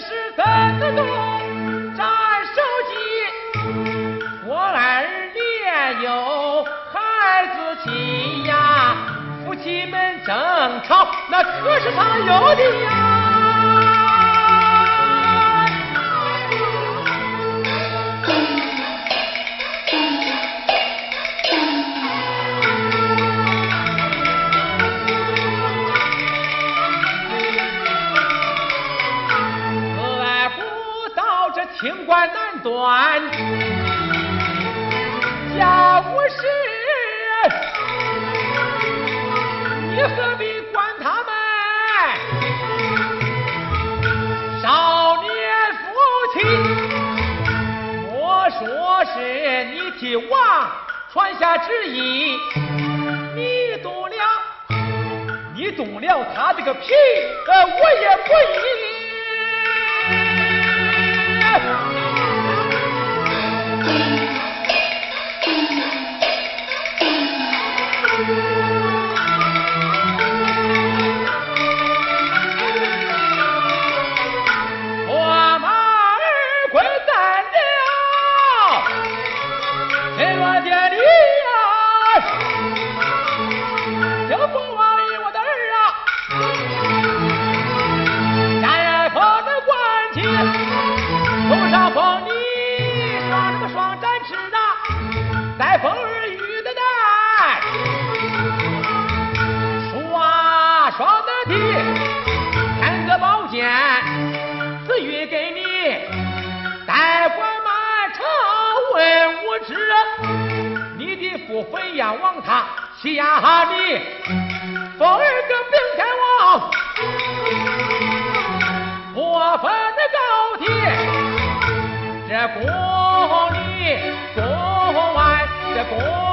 是跟得动，战手机？我儿也有孩子亲呀，夫妻们争吵，那可是常有的呀。这清官难断家务事，你何必管他们？少年夫妻，我说是你替王传下旨意，你动了，你动了他这个皮，呃，我也不依。官去，头上封你双什么双展翅啊，再封儿雨的蛋，双双的地，三个宝剑。赐予给你，代管满朝文武之人，你的父妃呀王他欺压你，封儿个平天王，国里国外，在国。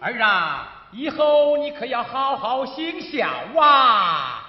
儿啊，以后你可要好好行孝啊！